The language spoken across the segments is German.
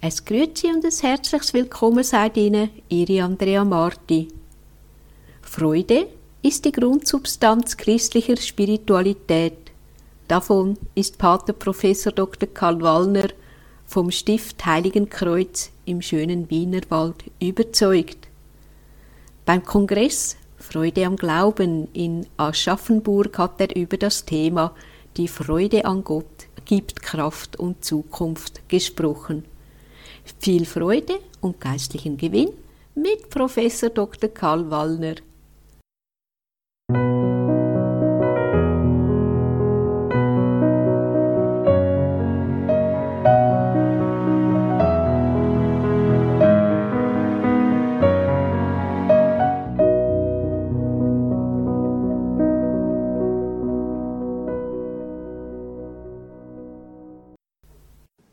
Es Grüezi und ein herzliches Willkommen seid Ihnen, Ihre Andrea Marti. Freude ist die Grundsubstanz christlicher Spiritualität. Davon ist Pater Professor Dr. Karl Wallner vom Stift Heiligen Kreuz im schönen Wienerwald überzeugt. Beim Kongress Freude am Glauben in Aschaffenburg hat er über das Thema Die Freude an Gott gibt Kraft und Zukunft gesprochen. Viel Freude und geistlichen Gewinn mit Professor Dr. Karl Wallner.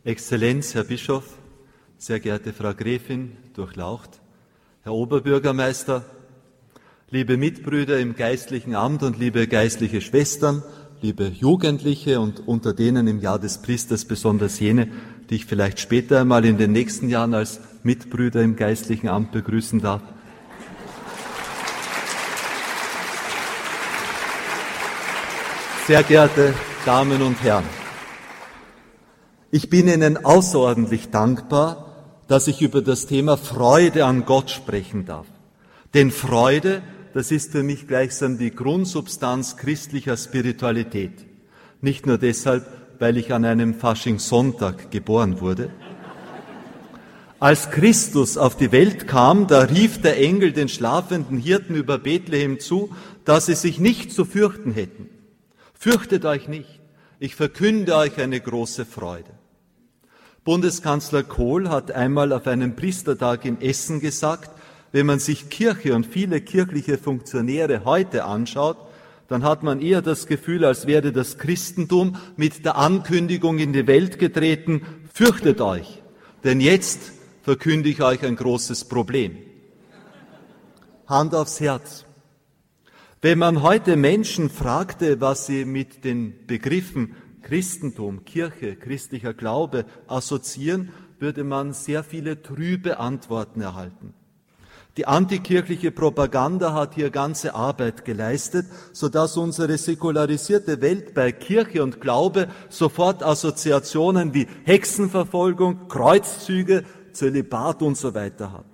Exzellenz, Herr Bischof, sehr geehrte Frau Gräfin Durchlaucht, Herr Oberbürgermeister, liebe Mitbrüder im geistlichen Amt und liebe geistliche Schwestern, liebe Jugendliche und unter denen im Jahr des Priesters besonders jene, die ich vielleicht später einmal in den nächsten Jahren als Mitbrüder im geistlichen Amt begrüßen darf. Sehr geehrte Damen und Herren, ich bin Ihnen außerordentlich dankbar, dass ich über das Thema Freude an Gott sprechen darf. Denn Freude, das ist für mich gleichsam die Grundsubstanz christlicher Spiritualität. Nicht nur deshalb, weil ich an einem Faschingssonntag geboren wurde. Als Christus auf die Welt kam, da rief der Engel den schlafenden Hirten über Bethlehem zu, dass sie sich nicht zu fürchten hätten. Fürchtet euch nicht, ich verkünde euch eine große Freude. Bundeskanzler Kohl hat einmal auf einem Priestertag in Essen gesagt, wenn man sich Kirche und viele kirchliche Funktionäre heute anschaut, dann hat man eher das Gefühl, als wäre das Christentum mit der Ankündigung in die Welt getreten, fürchtet euch, denn jetzt verkünde ich euch ein großes Problem. Hand aufs Herz. Wenn man heute Menschen fragte, was sie mit den Begriffen Christentum, Kirche, christlicher Glaube assoziieren, würde man sehr viele trübe Antworten erhalten. Die antikirchliche Propaganda hat hier ganze Arbeit geleistet, sodass unsere säkularisierte Welt bei Kirche und Glaube sofort Assoziationen wie Hexenverfolgung, Kreuzzüge, Zölibat und so weiter hat.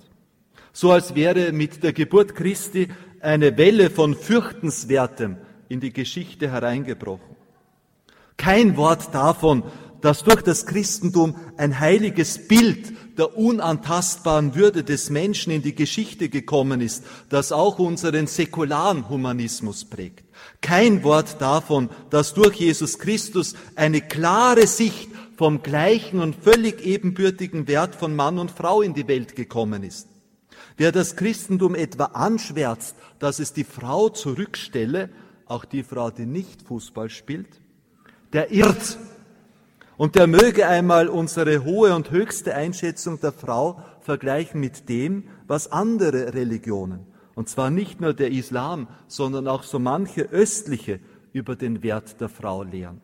So als wäre mit der Geburt Christi eine Welle von Fürchtenswertem in die Geschichte hereingebrochen. Kein Wort davon, dass durch das Christentum ein heiliges Bild der unantastbaren Würde des Menschen in die Geschichte gekommen ist, das auch unseren säkularen Humanismus prägt. Kein Wort davon, dass durch Jesus Christus eine klare Sicht vom gleichen und völlig ebenbürtigen Wert von Mann und Frau in die Welt gekommen ist. Wer das Christentum etwa anschwärzt, dass es die Frau zurückstelle, auch die Frau, die nicht Fußball spielt, der irrt. Und der möge einmal unsere hohe und höchste Einschätzung der Frau vergleichen mit dem, was andere Religionen, und zwar nicht nur der Islam, sondern auch so manche östliche über den Wert der Frau lehren.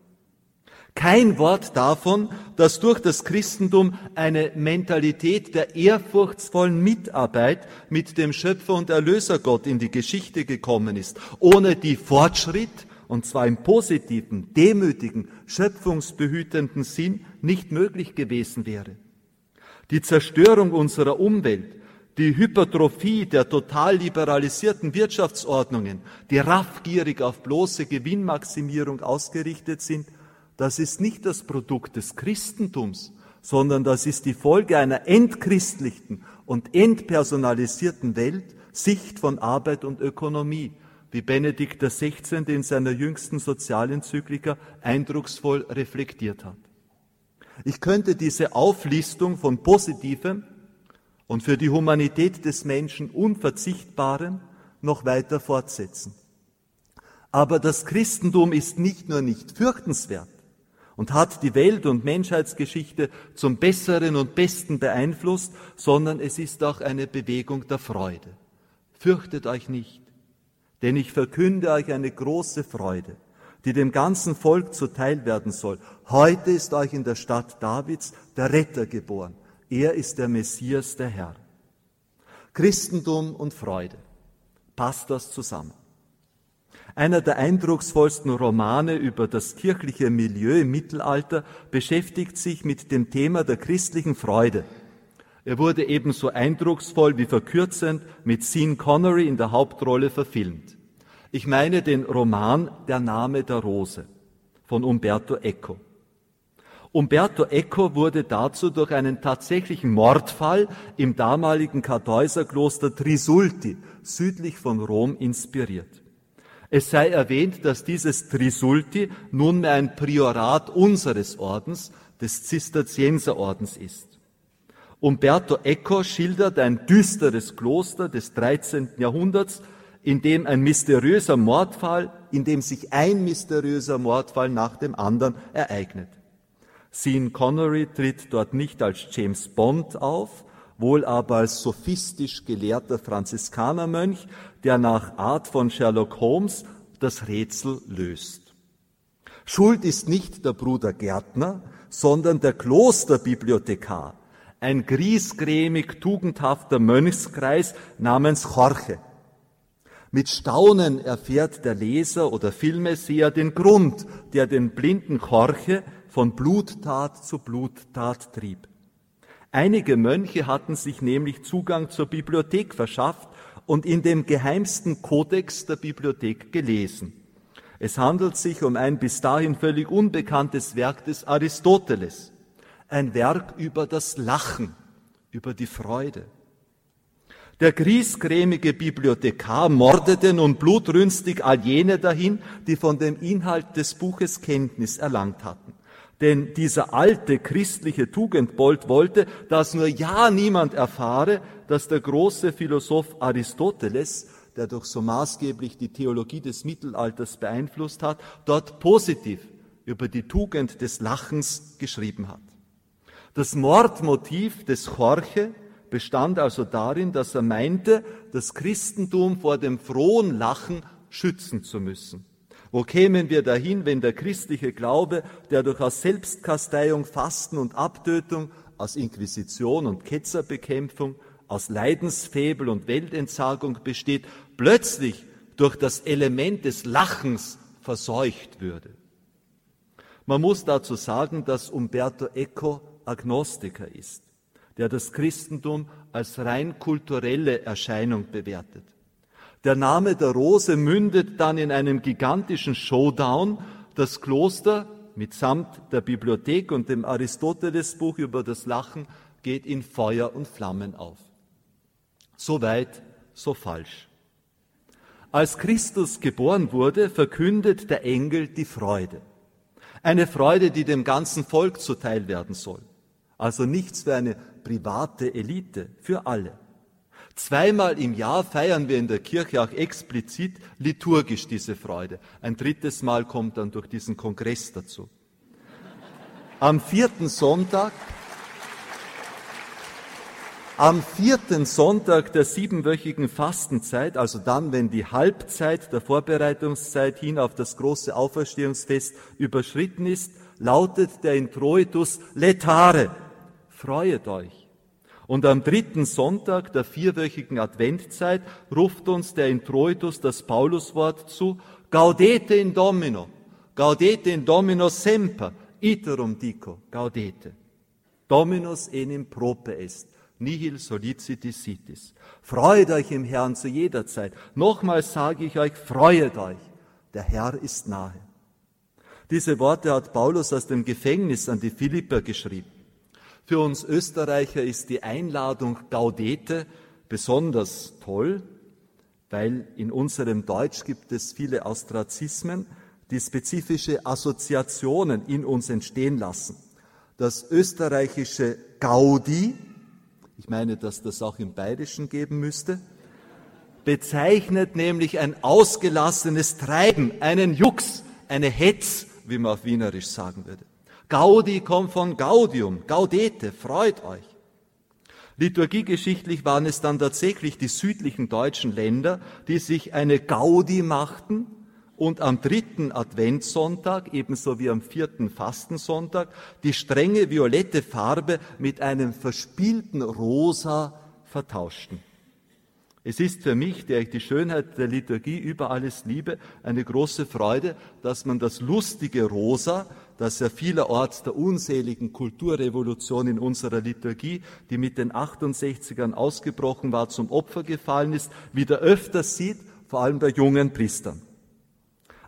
Kein Wort davon, dass durch das Christentum eine Mentalität der ehrfurchtsvollen Mitarbeit mit dem Schöpfer und Erlöser Gott in die Geschichte gekommen ist, ohne die Fortschritt und zwar im positiven, demütigen, schöpfungsbehütenden Sinn nicht möglich gewesen wäre. Die Zerstörung unserer Umwelt, die Hypertrophie der total liberalisierten Wirtschaftsordnungen, die raffgierig auf bloße Gewinnmaximierung ausgerichtet sind, das ist nicht das Produkt des Christentums, sondern das ist die Folge einer entchristlichten und entpersonalisierten Welt, Sicht von Arbeit und Ökonomie wie Benedikt XVI. in seiner jüngsten Sozialenzyklika eindrucksvoll reflektiert hat. Ich könnte diese Auflistung von Positivem und für die Humanität des Menschen Unverzichtbarem noch weiter fortsetzen. Aber das Christentum ist nicht nur nicht fürchtenswert und hat die Welt- und Menschheitsgeschichte zum Besseren und Besten beeinflusst, sondern es ist auch eine Bewegung der Freude. Fürchtet euch nicht. Denn ich verkünde euch eine große Freude, die dem ganzen Volk zuteil werden soll. Heute ist euch in der Stadt Davids der Retter geboren. Er ist der Messias, der Herr. Christentum und Freude. Passt das zusammen? Einer der eindrucksvollsten Romane über das kirchliche Milieu im Mittelalter beschäftigt sich mit dem Thema der christlichen Freude. Er wurde ebenso eindrucksvoll wie verkürzend mit Sean Connery in der Hauptrolle verfilmt. Ich meine den Roman Der Name der Rose von Umberto Eco. Umberto Eco wurde dazu durch einen tatsächlichen Mordfall im damaligen Kartäuserkloster Trisulti südlich von Rom inspiriert. Es sei erwähnt, dass dieses Trisulti nunmehr ein Priorat unseres Ordens, des Zisterzienserordens ist. Umberto Eco schildert ein düsteres Kloster des 13. Jahrhunderts, in dem ein mysteriöser Mordfall, in dem sich ein mysteriöser Mordfall nach dem anderen ereignet. Sean Connery tritt dort nicht als James Bond auf, wohl aber als sophistisch gelehrter Franziskanermönch, der nach Art von Sherlock Holmes das Rätsel löst. Schuld ist nicht der Bruder Gärtner, sondern der Klosterbibliothekar, ein griesgrämig tugendhafter Mönchskreis namens Jorge. Mit Staunen erfährt der Leser oder Filmeseher den Grund, der den blinden Jorge von Bluttat zu Bluttat trieb. Einige Mönche hatten sich nämlich Zugang zur Bibliothek verschafft und in dem geheimsten Kodex der Bibliothek gelesen. Es handelt sich um ein bis dahin völlig unbekanntes Werk des Aristoteles, ein Werk über das Lachen, über die Freude. Der griesgrämige Bibliothekar mordete nun blutrünstig all jene dahin, die von dem Inhalt des Buches Kenntnis erlangt hatten. Denn dieser alte christliche Tugendbold wollte, dass nur ja niemand erfahre, dass der große Philosoph Aristoteles, der durch so maßgeblich die Theologie des Mittelalters beeinflusst hat, dort positiv über die Tugend des Lachens geschrieben hat. Das Mordmotiv des Jorge bestand also darin, dass er meinte, das Christentum vor dem frohen Lachen schützen zu müssen. Wo kämen wir dahin, wenn der christliche Glaube, der durch aus Selbstkasteiung, Fasten und Abtötung, aus Inquisition und Ketzerbekämpfung, aus Leidensfebel und Weltentsagung besteht, plötzlich durch das Element des Lachens verseucht würde? Man muss dazu sagen, dass Umberto Eco Agnostiker ist, der das Christentum als rein kulturelle Erscheinung bewertet. Der Name der Rose mündet dann in einem gigantischen Showdown. Das Kloster mitsamt der Bibliothek und dem Aristotelesbuch über das Lachen geht in Feuer und Flammen auf. So weit, so falsch. Als Christus geboren wurde, verkündet der Engel die Freude. Eine Freude, die dem ganzen Volk zuteil werden soll. Also nichts für eine private Elite, für alle. Zweimal im Jahr feiern wir in der Kirche auch explizit liturgisch diese Freude. Ein drittes Mal kommt dann durch diesen Kongress dazu. Am vierten Sonntag, am vierten Sonntag der siebenwöchigen Fastenzeit, also dann, wenn die Halbzeit der Vorbereitungszeit hin auf das große Auferstehungsfest überschritten ist, lautet der Introitus Letare. Freuet euch. Und am dritten Sonntag der vierwöchigen Adventzeit ruft uns der Introitus das Pauluswort zu, Gaudete in Domino, Gaudete in Domino semper, iterum dico, Gaudete. Dominus enim prope est, nihil soliciti sitis. Freut euch im Herrn zu jeder Zeit. Nochmals sage ich euch, freuet euch. Der Herr ist nahe. Diese Worte hat Paulus aus dem Gefängnis an die Philipper geschrieben. Für uns Österreicher ist die Einladung Gaudete besonders toll, weil in unserem Deutsch gibt es viele Austrazismen, die spezifische Assoziationen in uns entstehen lassen. Das österreichische Gaudi, ich meine, dass das auch im Bayerischen geben müsste, bezeichnet nämlich ein ausgelassenes Treiben, einen Jux, eine Hetz, wie man auf Wienerisch sagen würde. Gaudi kommt von Gaudium, Gaudete, freut euch. Liturgiegeschichtlich waren es dann tatsächlich die südlichen deutschen Länder, die sich eine Gaudi machten, und am dritten Adventssonntag, ebenso wie am vierten Fastensonntag, die strenge violette Farbe mit einem verspielten Rosa vertauschten. Es ist für mich, der ich die Schönheit der Liturgie über alles liebe, eine große Freude, dass man das lustige Rosa, das ja vielerorts der unseligen Kulturrevolution in unserer Liturgie, die mit den 68ern ausgebrochen war, zum Opfer gefallen ist, wieder öfter sieht, vor allem bei jungen Priestern.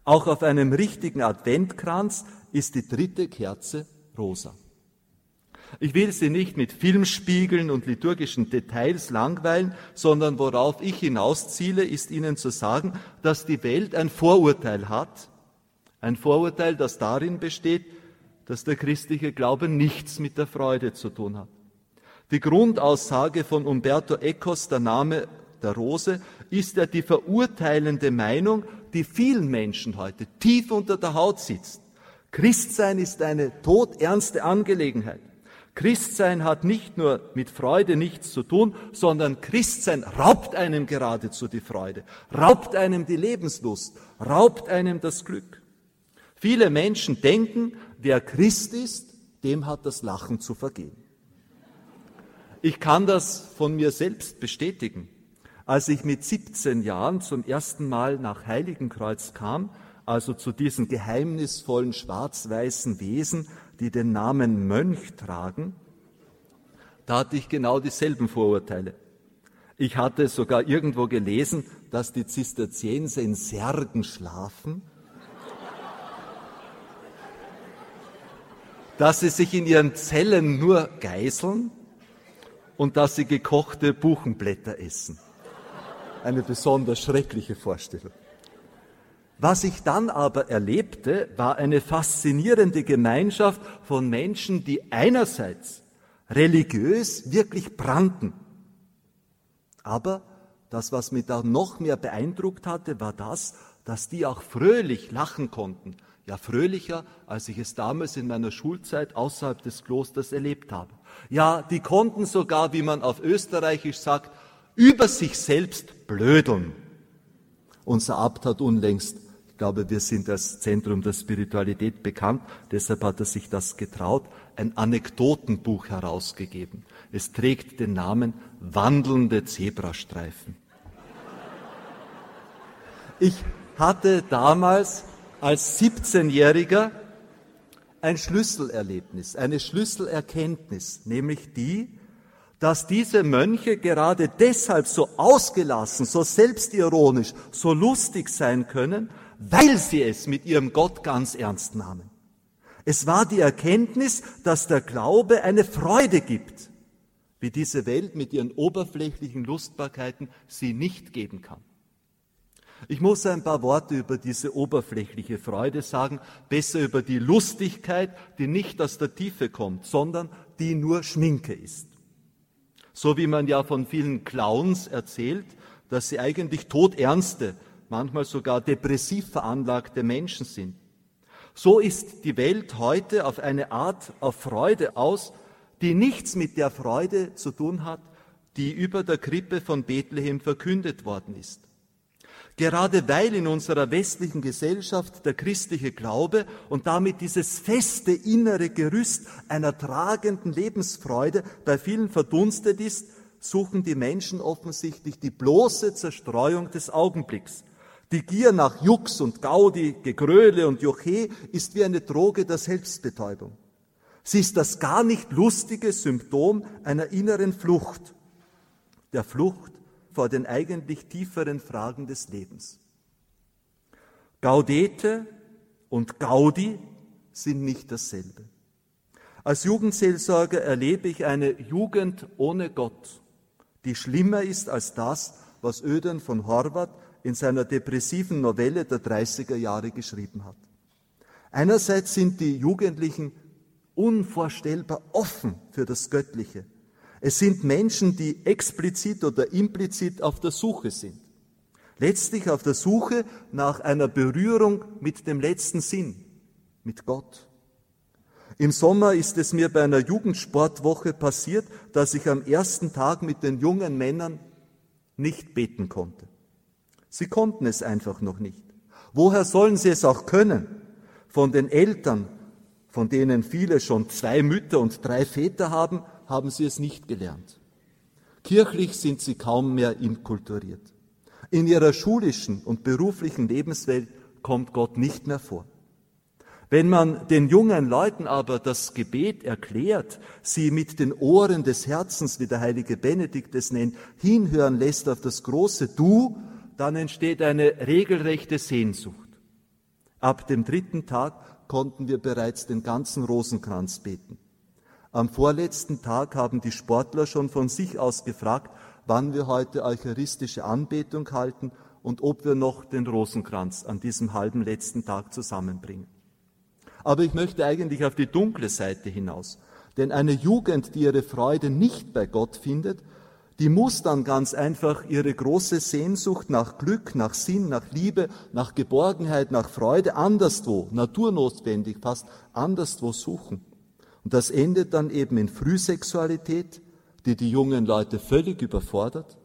Auch auf einem richtigen Adventkranz ist die dritte Kerze rosa. Ich will Sie nicht mit Filmspiegeln und liturgischen Details langweilen, sondern worauf ich hinausziele, ist Ihnen zu sagen, dass die Welt ein Vorurteil hat. Ein Vorurteil, das darin besteht, dass der christliche Glaube nichts mit der Freude zu tun hat. Die Grundaussage von Umberto Ecos, der Name der Rose, ist ja die verurteilende Meinung, die vielen Menschen heute tief unter der Haut sitzt. Christsein ist eine todernste Angelegenheit. Christsein hat nicht nur mit Freude nichts zu tun, sondern Christsein raubt einem geradezu die Freude, raubt einem die Lebenslust, raubt einem das Glück. Viele Menschen denken, wer Christ ist, dem hat das Lachen zu vergehen. Ich kann das von mir selbst bestätigen. Als ich mit 17 Jahren zum ersten Mal nach Heiligenkreuz kam, also zu diesen geheimnisvollen schwarz-weißen Wesen, die den Namen Mönch tragen, da hatte ich genau dieselben Vorurteile. Ich hatte sogar irgendwo gelesen, dass die Zisterzienser in Särgen schlafen, dass sie sich in ihren Zellen nur geißeln und dass sie gekochte Buchenblätter essen. Eine besonders schreckliche Vorstellung. Was ich dann aber erlebte, war eine faszinierende Gemeinschaft von Menschen, die einerseits religiös wirklich brannten, aber das, was mich da noch mehr beeindruckt hatte, war das, dass die auch fröhlich lachen konnten. Ja, fröhlicher, als ich es damals in meiner Schulzeit außerhalb des Klosters erlebt habe. Ja, die konnten sogar, wie man auf Österreichisch sagt, über sich selbst blödeln. Unser Abt hat unlängst glaube, wir sind als Zentrum der Spiritualität bekannt. Deshalb hat er sich das getraut, ein Anekdotenbuch herausgegeben. Es trägt den Namen Wandelnde Zebrastreifen. Ich hatte damals als 17-Jähriger ein Schlüsselerlebnis, eine Schlüsselerkenntnis, nämlich die, dass diese Mönche gerade deshalb so ausgelassen, so selbstironisch, so lustig sein können, weil sie es mit ihrem Gott ganz ernst nahmen. Es war die Erkenntnis, dass der Glaube eine Freude gibt, wie diese Welt mit ihren oberflächlichen Lustbarkeiten sie nicht geben kann. Ich muss ein paar Worte über diese oberflächliche Freude sagen, besser über die Lustigkeit, die nicht aus der Tiefe kommt, sondern die nur Schminke ist. So wie man ja von vielen Clowns erzählt, dass sie eigentlich todernste manchmal sogar depressiv veranlagte Menschen sind. So ist die Welt heute auf eine Art auf Freude aus, die nichts mit der Freude zu tun hat, die über der Krippe von Bethlehem verkündet worden ist. Gerade weil in unserer westlichen Gesellschaft der christliche Glaube und damit dieses feste innere Gerüst einer tragenden Lebensfreude bei vielen verdunstet ist, suchen die Menschen offensichtlich die bloße Zerstreuung des Augenblicks. Die Gier nach Jux und Gaudi, Gegröle und Joche ist wie eine Droge der Selbstbetäubung. Sie ist das gar nicht lustige Symptom einer inneren Flucht, der Flucht vor den eigentlich tieferen Fragen des Lebens. Gaudete und Gaudi sind nicht dasselbe. Als Jugendseelsorger erlebe ich eine Jugend ohne Gott, die schlimmer ist als das, was Ödern von Horvath in seiner depressiven Novelle der 30er Jahre geschrieben hat. Einerseits sind die Jugendlichen unvorstellbar offen für das Göttliche. Es sind Menschen, die explizit oder implizit auf der Suche sind. Letztlich auf der Suche nach einer Berührung mit dem letzten Sinn, mit Gott. Im Sommer ist es mir bei einer Jugendsportwoche passiert, dass ich am ersten Tag mit den jungen Männern nicht beten konnte. Sie konnten es einfach noch nicht. Woher sollen sie es auch können? Von den Eltern, von denen viele schon zwei Mütter und drei Väter haben, haben sie es nicht gelernt. Kirchlich sind sie kaum mehr inkulturiert. In ihrer schulischen und beruflichen Lebenswelt kommt Gott nicht mehr vor. Wenn man den jungen Leuten aber das Gebet erklärt, sie mit den Ohren des Herzens, wie der heilige Benedikt es nennt, hinhören lässt auf das große Du, dann entsteht eine regelrechte Sehnsucht. Ab dem dritten Tag konnten wir bereits den ganzen Rosenkranz beten. Am vorletzten Tag haben die Sportler schon von sich aus gefragt, wann wir heute eucharistische Anbetung halten und ob wir noch den Rosenkranz an diesem halben letzten Tag zusammenbringen. Aber ich möchte eigentlich auf die dunkle Seite hinaus. Denn eine Jugend, die ihre Freude nicht bei Gott findet, die muss dann ganz einfach ihre große Sehnsucht nach Glück, nach Sinn, nach Liebe, nach Geborgenheit, nach Freude anderswo, naturnotwendig fast anderswo suchen. Und das endet dann eben in Frühsexualität, die die jungen Leute völlig überfordert.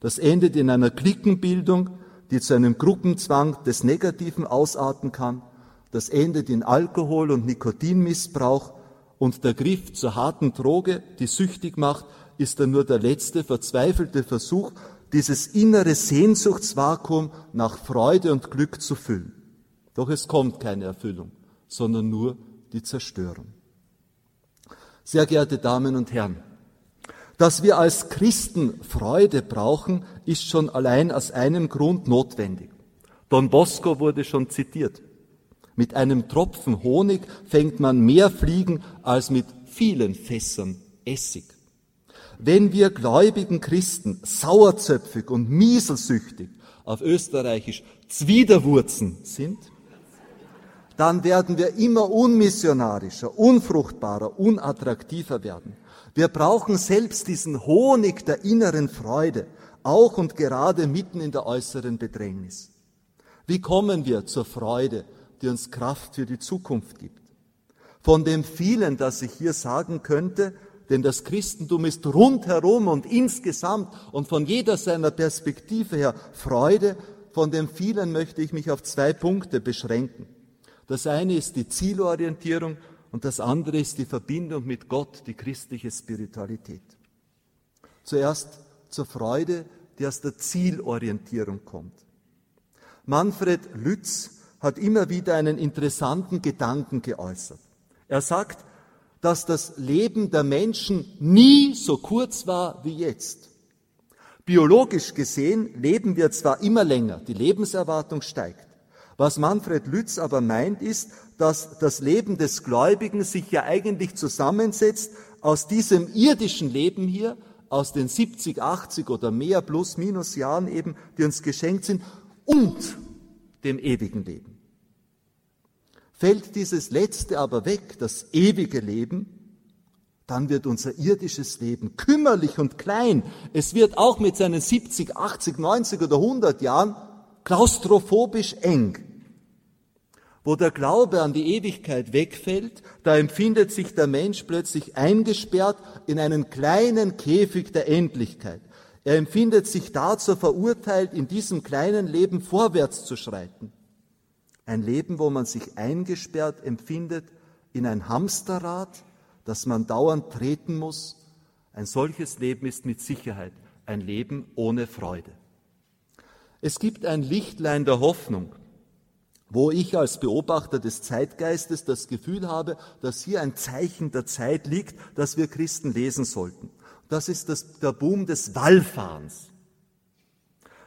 Das endet in einer Klickenbildung, die zu einem Gruppenzwang des Negativen ausarten kann. Das endet in Alkohol- und Nikotinmissbrauch und der Griff zur harten Droge, die süchtig macht, ist dann nur der letzte verzweifelte Versuch, dieses innere Sehnsuchtsvakuum nach Freude und Glück zu füllen. Doch es kommt keine Erfüllung, sondern nur die Zerstörung. Sehr geehrte Damen und Herren, dass wir als Christen Freude brauchen, ist schon allein aus einem Grund notwendig. Don Bosco wurde schon zitiert. Mit einem Tropfen Honig fängt man mehr Fliegen als mit vielen Fässern Essig. Wenn wir gläubigen Christen sauerzöpfig und mieselsüchtig, auf Österreichisch Zwiderwurzen sind, dann werden wir immer unmissionarischer, unfruchtbarer, unattraktiver werden. Wir brauchen selbst diesen Honig der inneren Freude, auch und gerade mitten in der äußeren Bedrängnis. Wie kommen wir zur Freude die uns Kraft für die Zukunft gibt. Von dem vielen, das ich hier sagen könnte, denn das Christentum ist rundherum und insgesamt und von jeder seiner Perspektive her Freude, von dem vielen möchte ich mich auf zwei Punkte beschränken. Das eine ist die Zielorientierung und das andere ist die Verbindung mit Gott, die christliche Spiritualität. Zuerst zur Freude, die aus der Zielorientierung kommt. Manfred Lütz hat immer wieder einen interessanten Gedanken geäußert. Er sagt, dass das Leben der Menschen nie so kurz war wie jetzt. Biologisch gesehen leben wir zwar immer länger, die Lebenserwartung steigt. Was Manfred Lütz aber meint, ist, dass das Leben des Gläubigen sich ja eigentlich zusammensetzt aus diesem irdischen Leben hier, aus den 70, 80 oder mehr plus minus Jahren eben, die uns geschenkt sind, und dem ewigen Leben. Fällt dieses Letzte aber weg, das ewige Leben, dann wird unser irdisches Leben kümmerlich und klein. Es wird auch mit seinen 70, 80, 90 oder 100 Jahren klaustrophobisch eng. Wo der Glaube an die Ewigkeit wegfällt, da empfindet sich der Mensch plötzlich eingesperrt in einen kleinen Käfig der Endlichkeit. Er empfindet sich dazu verurteilt, in diesem kleinen Leben vorwärts zu schreiten. Ein Leben, wo man sich eingesperrt empfindet in ein Hamsterrad, das man dauernd treten muss. Ein solches Leben ist mit Sicherheit ein Leben ohne Freude. Es gibt ein Lichtlein der Hoffnung, wo ich als Beobachter des Zeitgeistes das Gefühl habe, dass hier ein Zeichen der Zeit liegt, das wir Christen lesen sollten. Das ist das, der Boom des Wallfahrens.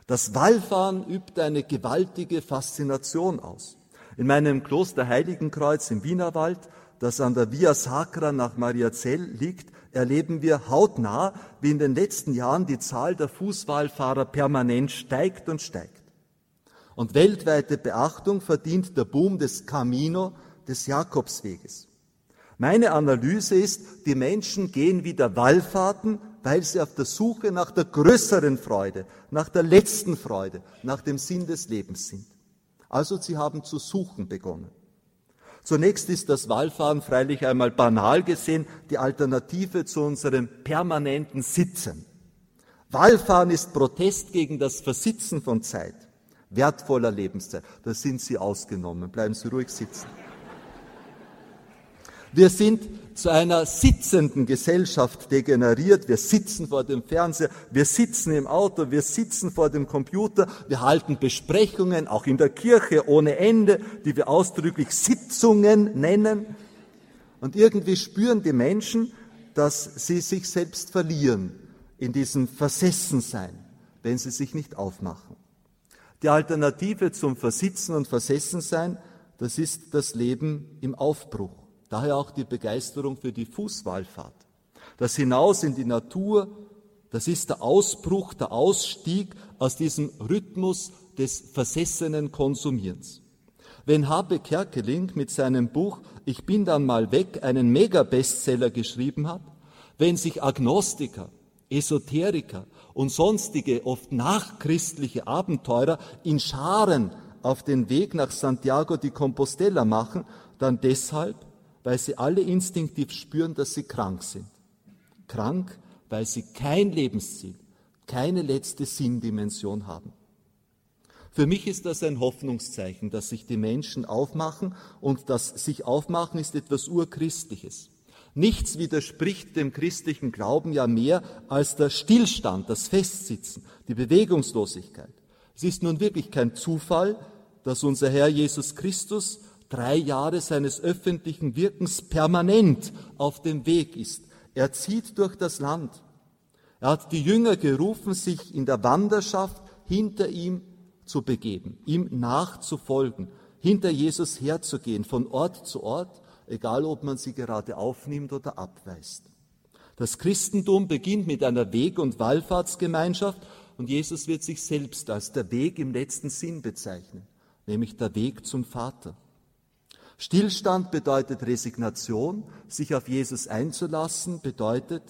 Das Wallfahren übt eine gewaltige Faszination aus. In meinem Kloster Heiligenkreuz im Wienerwald, das an der Via Sacra nach Mariazell liegt, erleben wir hautnah, wie in den letzten Jahren die Zahl der Fußwallfahrer permanent steigt und steigt. Und weltweite Beachtung verdient der Boom des Camino, des Jakobsweges. Meine Analyse ist, die Menschen gehen wieder Wallfahrten, weil sie auf der Suche nach der größeren Freude, nach der letzten Freude, nach dem Sinn des Lebens sind. Also sie haben zu suchen begonnen. Zunächst ist das Wallfahren freilich einmal banal gesehen die Alternative zu unserem permanenten Sitzen. Wallfahren ist Protest gegen das Versitzen von Zeit. Wertvoller Lebenszeit. Da sind Sie ausgenommen. Bleiben Sie ruhig sitzen. Wir sind zu einer sitzenden Gesellschaft degeneriert. Wir sitzen vor dem Fernseher, wir sitzen im Auto, wir sitzen vor dem Computer, wir halten Besprechungen, auch in der Kirche ohne Ende, die wir ausdrücklich Sitzungen nennen. Und irgendwie spüren die Menschen, dass sie sich selbst verlieren in diesem Versessensein, wenn sie sich nicht aufmachen. Die Alternative zum Versitzen und Versessensein, das ist das Leben im Aufbruch. Daher auch die Begeisterung für die Fußwallfahrt. Das Hinaus in die Natur, das ist der Ausbruch, der Ausstieg aus diesem Rhythmus des versessenen Konsumierens. Wenn Habe Kerkeling mit seinem Buch Ich bin dann mal weg einen Mega-Bestseller geschrieben hat, wenn sich Agnostiker, Esoteriker und sonstige oft nachchristliche Abenteurer in Scharen auf den Weg nach Santiago de Compostela machen, dann deshalb, weil sie alle instinktiv spüren, dass sie krank sind. Krank, weil sie kein Lebensziel, keine letzte Sinndimension haben. Für mich ist das ein Hoffnungszeichen, dass sich die Menschen aufmachen und das sich aufmachen ist etwas Urchristliches. Nichts widerspricht dem christlichen Glauben ja mehr als der Stillstand, das Festsitzen, die Bewegungslosigkeit. Es ist nun wirklich kein Zufall, dass unser Herr Jesus Christus drei Jahre seines öffentlichen Wirkens permanent auf dem Weg ist. Er zieht durch das Land. Er hat die Jünger gerufen, sich in der Wanderschaft hinter ihm zu begeben, ihm nachzufolgen, hinter Jesus herzugehen, von Ort zu Ort, egal ob man sie gerade aufnimmt oder abweist. Das Christentum beginnt mit einer Weg- und Wallfahrtsgemeinschaft und Jesus wird sich selbst als der Weg im letzten Sinn bezeichnen, nämlich der Weg zum Vater. Stillstand bedeutet Resignation, sich auf Jesus einzulassen, bedeutet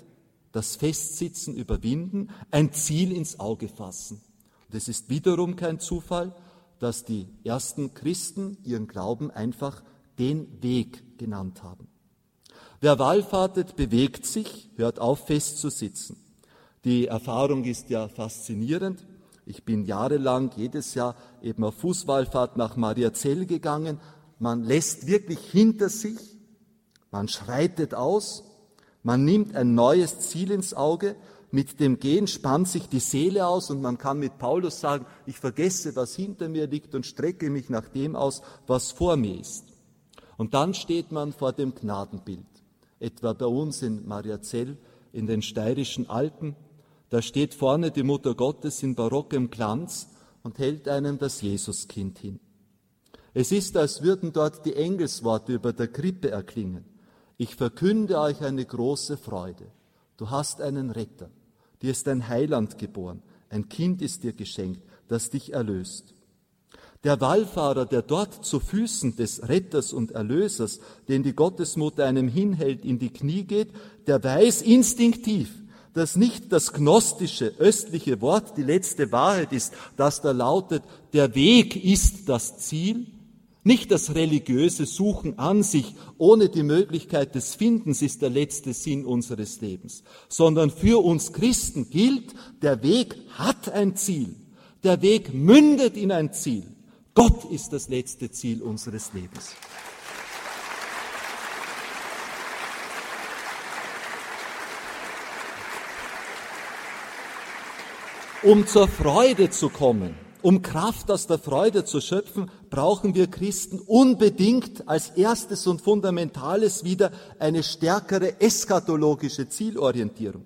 das Festsitzen überwinden, ein Ziel ins Auge fassen. Und es ist wiederum kein Zufall, dass die ersten Christen ihren Glauben einfach den Weg genannt haben. Wer wallfahrtet, bewegt sich, hört auf festzusitzen. Die Erfahrung ist ja faszinierend. Ich bin jahrelang jedes Jahr eben auf Fußwallfahrt nach Mariazell gegangen, man lässt wirklich hinter sich, man schreitet aus, man nimmt ein neues Ziel ins Auge, mit dem Gehen spannt sich die Seele aus und man kann mit Paulus sagen, ich vergesse, was hinter mir liegt und strecke mich nach dem aus, was vor mir ist. Und dann steht man vor dem Gnadenbild, etwa bei uns in Mariazell in den steirischen Alpen. Da steht vorne die Mutter Gottes in barockem Glanz und hält einem das Jesuskind hin. Es ist, als würden dort die Engelsworte über der Krippe erklingen. Ich verkünde euch eine große Freude. Du hast einen Retter. Dir ist ein Heiland geboren. Ein Kind ist dir geschenkt, das dich erlöst. Der Wallfahrer, der dort zu Füßen des Retters und Erlösers, den die Gottesmutter einem hinhält, in die Knie geht, der weiß instinktiv, dass nicht das gnostische östliche Wort die letzte Wahrheit ist, das da lautet, der Weg ist das Ziel, nicht das religiöse Suchen an sich ohne die Möglichkeit des Findens ist der letzte Sinn unseres Lebens, sondern für uns Christen gilt, der Weg hat ein Ziel. Der Weg mündet in ein Ziel. Gott ist das letzte Ziel unseres Lebens. Um zur Freude zu kommen, um Kraft aus der Freude zu schöpfen, brauchen wir Christen unbedingt als erstes und fundamentales wieder eine stärkere eschatologische Zielorientierung.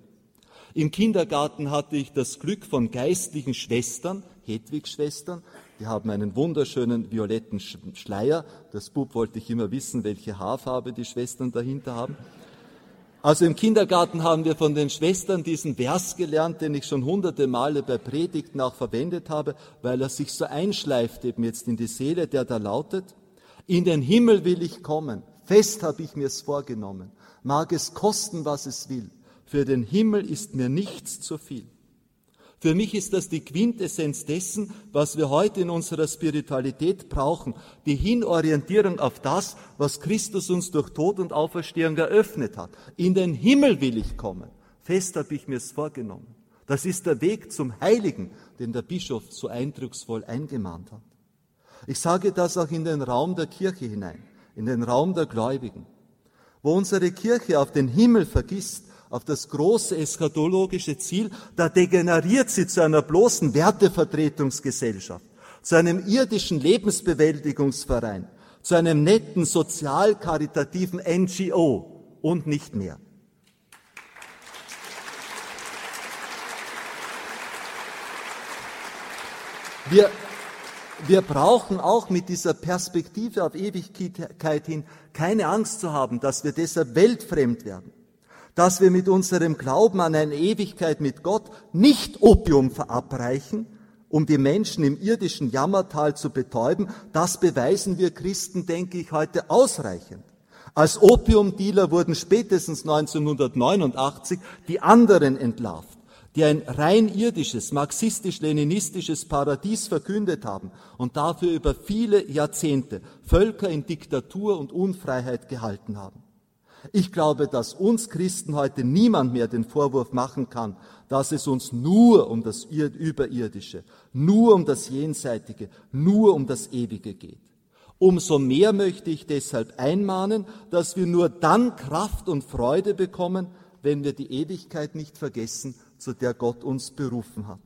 Im Kindergarten hatte ich das Glück von geistlichen Schwestern, Hedwig-Schwestern, die haben einen wunderschönen violetten Schleier. Das Bub wollte ich immer wissen, welche Haarfarbe die Schwestern dahinter haben. Also im Kindergarten haben wir von den Schwestern diesen Vers gelernt, den ich schon hunderte Male bei Predigten auch verwendet habe, weil er sich so einschleift eben jetzt in die Seele, der da lautet, in den Himmel will ich kommen, fest habe ich mir's vorgenommen, mag es kosten, was es will, für den Himmel ist mir nichts zu viel. Für mich ist das die Quintessenz dessen, was wir heute in unserer Spiritualität brauchen. Die Hinorientierung auf das, was Christus uns durch Tod und Auferstehung eröffnet hat. In den Himmel will ich kommen. Fest habe ich mir's vorgenommen. Das ist der Weg zum Heiligen, den der Bischof so eindrucksvoll eingemahnt hat. Ich sage das auch in den Raum der Kirche hinein, in den Raum der Gläubigen. Wo unsere Kirche auf den Himmel vergisst, auf das große eschatologische Ziel, da degeneriert sie zu einer bloßen Wertevertretungsgesellschaft, zu einem irdischen Lebensbewältigungsverein, zu einem netten sozial-karitativen NGO und nicht mehr. Wir, wir brauchen auch mit dieser Perspektive auf Ewigkeit hin keine Angst zu haben, dass wir deshalb weltfremd werden, dass wir mit unserem Glauben an eine Ewigkeit mit Gott nicht Opium verabreichen, um die Menschen im irdischen Jammertal zu betäuben, das beweisen wir Christen, denke ich, heute ausreichend. Als Opiumdealer wurden spätestens 1989 die anderen entlarvt die ein rein irdisches, marxistisch-leninistisches Paradies verkündet haben und dafür über viele Jahrzehnte Völker in Diktatur und Unfreiheit gehalten haben. Ich glaube, dass uns Christen heute niemand mehr den Vorwurf machen kann, dass es uns nur um das Überirdische, nur um das Jenseitige, nur um das Ewige geht. Umso mehr möchte ich deshalb einmahnen, dass wir nur dann Kraft und Freude bekommen, wenn wir die Ewigkeit nicht vergessen zu der Gott uns berufen hat.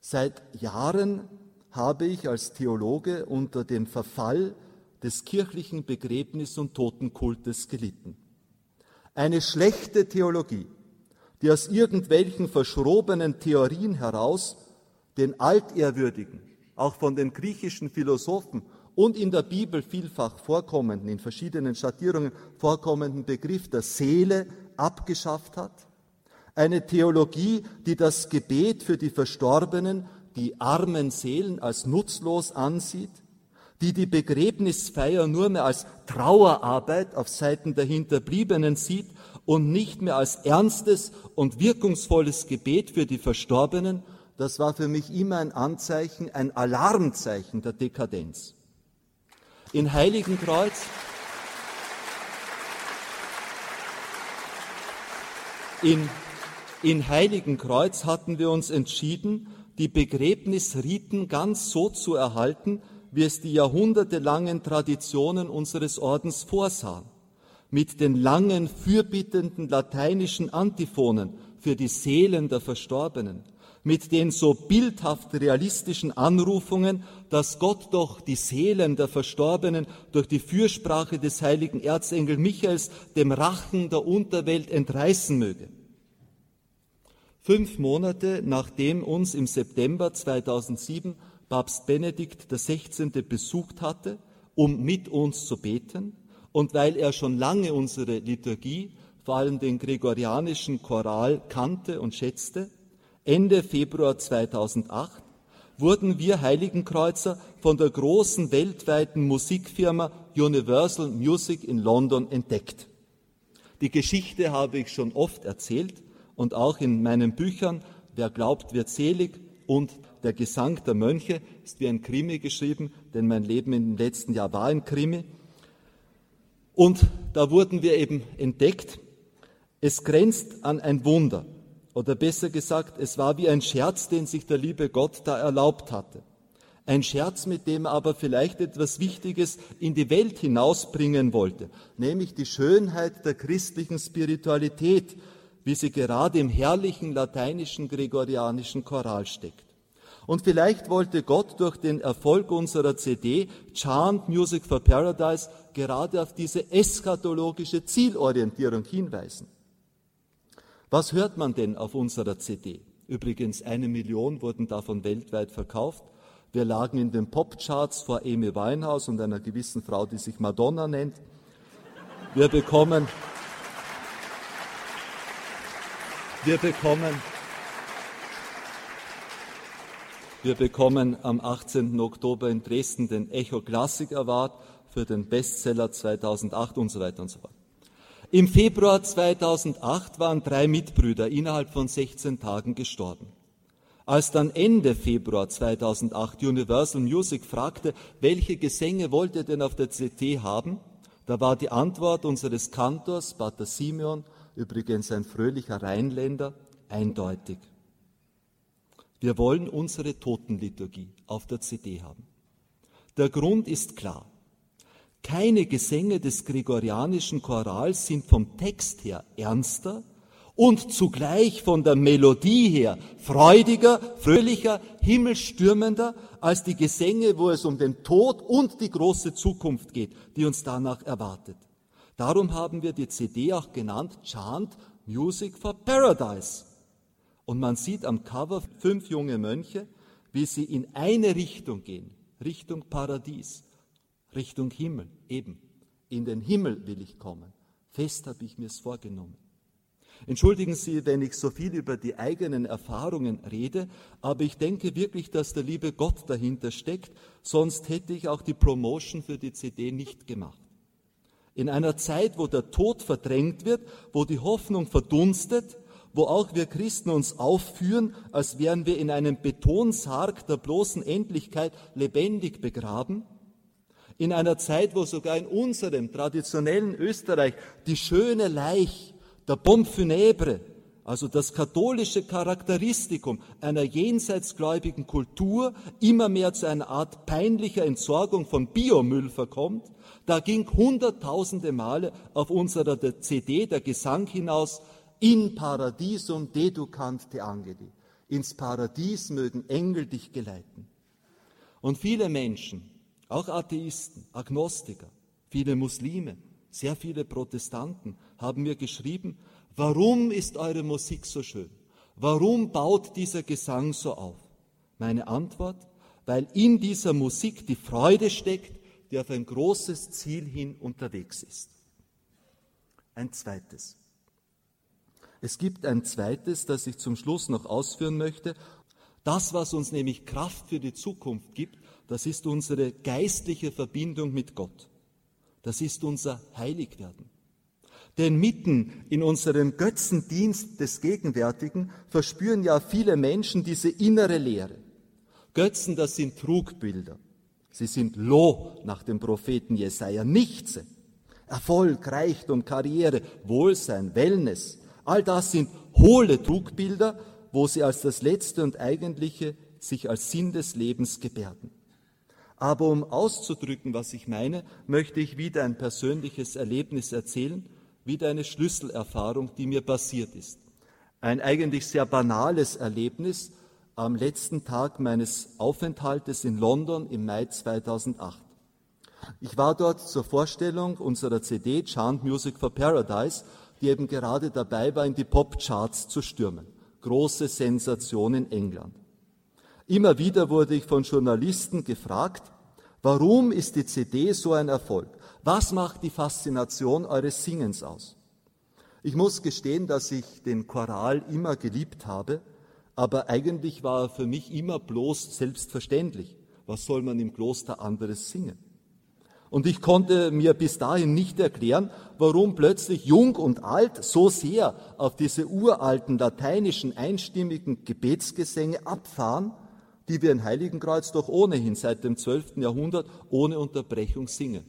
Seit Jahren habe ich als Theologe unter dem Verfall des kirchlichen Begräbnis- und Totenkultes gelitten. Eine schlechte Theologie, die aus irgendwelchen verschrobenen Theorien heraus den altehrwürdigen, auch von den griechischen Philosophen und in der Bibel vielfach vorkommenden, in verschiedenen Schattierungen vorkommenden Begriff der Seele abgeschafft hat eine Theologie, die das Gebet für die Verstorbenen, die armen Seelen als nutzlos ansieht, die die Begräbnisfeier nur mehr als Trauerarbeit auf Seiten der Hinterbliebenen sieht und nicht mehr als ernstes und wirkungsvolles Gebet für die Verstorbenen, das war für mich immer ein Anzeichen, ein Alarmzeichen der Dekadenz. In Heiligenkreuz in in Heiligenkreuz hatten wir uns entschieden, die Begräbnisriten ganz so zu erhalten, wie es die jahrhundertelangen Traditionen unseres Ordens vorsahen, mit den langen, fürbittenden lateinischen Antiphonen für die Seelen der Verstorbenen, mit den so bildhaft realistischen Anrufungen, dass Gott doch die Seelen der Verstorbenen durch die Fürsprache des heiligen Erzengel Michaels dem Rachen der Unterwelt entreißen möge. Fünf Monate nachdem uns im September 2007 Papst Benedikt XVI. besucht hatte, um mit uns zu beten, und weil er schon lange unsere Liturgie, vor allem den gregorianischen Choral, kannte und schätzte, Ende Februar 2008 wurden wir Heiligenkreuzer von der großen weltweiten Musikfirma Universal Music in London entdeckt. Die Geschichte habe ich schon oft erzählt, und auch in meinen Büchern Wer glaubt, wird selig und Der Gesang der Mönche ist wie ein Krimi geschrieben, denn mein Leben im letzten Jahr war ein Krimi. Und da wurden wir eben entdeckt. Es grenzt an ein Wunder. Oder besser gesagt, es war wie ein Scherz, den sich der liebe Gott da erlaubt hatte. Ein Scherz, mit dem er aber vielleicht etwas Wichtiges in die Welt hinausbringen wollte, nämlich die Schönheit der christlichen Spiritualität, wie sie gerade im herrlichen lateinischen gregorianischen Choral steckt. Und vielleicht wollte Gott durch den Erfolg unserer CD Chant Music for Paradise gerade auf diese eschatologische Zielorientierung hinweisen. Was hört man denn auf unserer CD? Übrigens, eine Million wurden davon weltweit verkauft. Wir lagen in den Popcharts vor Amy Winehouse und einer gewissen Frau, die sich Madonna nennt. Wir bekommen Wir bekommen, wir bekommen am 18. Oktober in Dresden den Echo Classic Award für den Bestseller 2008 und so weiter und so fort. Im Februar 2008 waren drei Mitbrüder innerhalb von 16 Tagen gestorben. Als dann Ende Februar 2008 Universal Music fragte, welche Gesänge wollt ihr denn auf der CT haben, da war die Antwort unseres Kantors, Pater Simeon, übrigens ein fröhlicher Rheinländer, eindeutig. Wir wollen unsere Totenliturgie auf der CD haben. Der Grund ist klar. Keine Gesänge des gregorianischen Chorals sind vom Text her ernster und zugleich von der Melodie her freudiger, fröhlicher, himmelstürmender als die Gesänge, wo es um den Tod und die große Zukunft geht, die uns danach erwartet. Darum haben wir die CD auch genannt Chant Music for Paradise. Und man sieht am Cover fünf junge Mönche, wie sie in eine Richtung gehen, Richtung Paradies, Richtung Himmel, eben. In den Himmel will ich kommen. Fest habe ich mir's vorgenommen. Entschuldigen Sie, wenn ich so viel über die eigenen Erfahrungen rede, aber ich denke wirklich, dass der liebe Gott dahinter steckt, sonst hätte ich auch die Promotion für die CD nicht gemacht. In einer Zeit, wo der Tod verdrängt wird, wo die Hoffnung verdunstet, wo auch wir Christen uns aufführen, als wären wir in einem Betonsarg der bloßen Endlichkeit lebendig begraben, in einer Zeit, wo sogar in unserem traditionellen Österreich die schöne Leich der funèbre, also das katholische Charakteristikum einer jenseitsgläubigen Kultur, immer mehr zu einer Art peinlicher Entsorgung von Biomüll verkommt, da ging hunderttausende Male auf unserer CD der Gesang hinaus, in Paradisum deducant te angeli. Ins Paradies mögen Engel dich geleiten. Und viele Menschen, auch Atheisten, Agnostiker, viele Muslime, sehr viele Protestanten haben mir geschrieben, warum ist eure Musik so schön? Warum baut dieser Gesang so auf? Meine Antwort, weil in dieser Musik die Freude steckt, die auf ein großes Ziel hin unterwegs ist. Ein zweites. Es gibt ein zweites, das ich zum Schluss noch ausführen möchte. Das, was uns nämlich Kraft für die Zukunft gibt, das ist unsere geistliche Verbindung mit Gott. Das ist unser Heiligwerden. Denn mitten in unserem Götzendienst des Gegenwärtigen verspüren ja viele Menschen diese innere Leere. Götzen, das sind Trugbilder. Sie sind Loh nach dem Propheten Jesaja, Nichts. Erfolg, Reichtum, Karriere, Wohlsein, Wellness. All das sind hohle Trugbilder, wo sie als das Letzte und Eigentliche sich als Sinn des Lebens gebärden. Aber um auszudrücken, was ich meine, möchte ich wieder ein persönliches Erlebnis erzählen, wieder eine Schlüsselerfahrung, die mir passiert ist. Ein eigentlich sehr banales Erlebnis am letzten Tag meines Aufenthaltes in London im Mai 2008. Ich war dort zur Vorstellung unserer CD Chant Music for Paradise, die eben gerade dabei war, in die Popcharts zu stürmen. Große Sensation in England. Immer wieder wurde ich von Journalisten gefragt, warum ist die CD so ein Erfolg? Was macht die Faszination eures Singens aus? Ich muss gestehen, dass ich den Choral immer geliebt habe, aber eigentlich war er für mich immer bloß selbstverständlich. Was soll man im Kloster anderes singen? Und ich konnte mir bis dahin nicht erklären, warum plötzlich Jung und Alt so sehr auf diese uralten lateinischen einstimmigen Gebetsgesänge abfahren die wir in Heiligenkreuz doch ohnehin seit dem 12. Jahrhundert ohne Unterbrechung singen.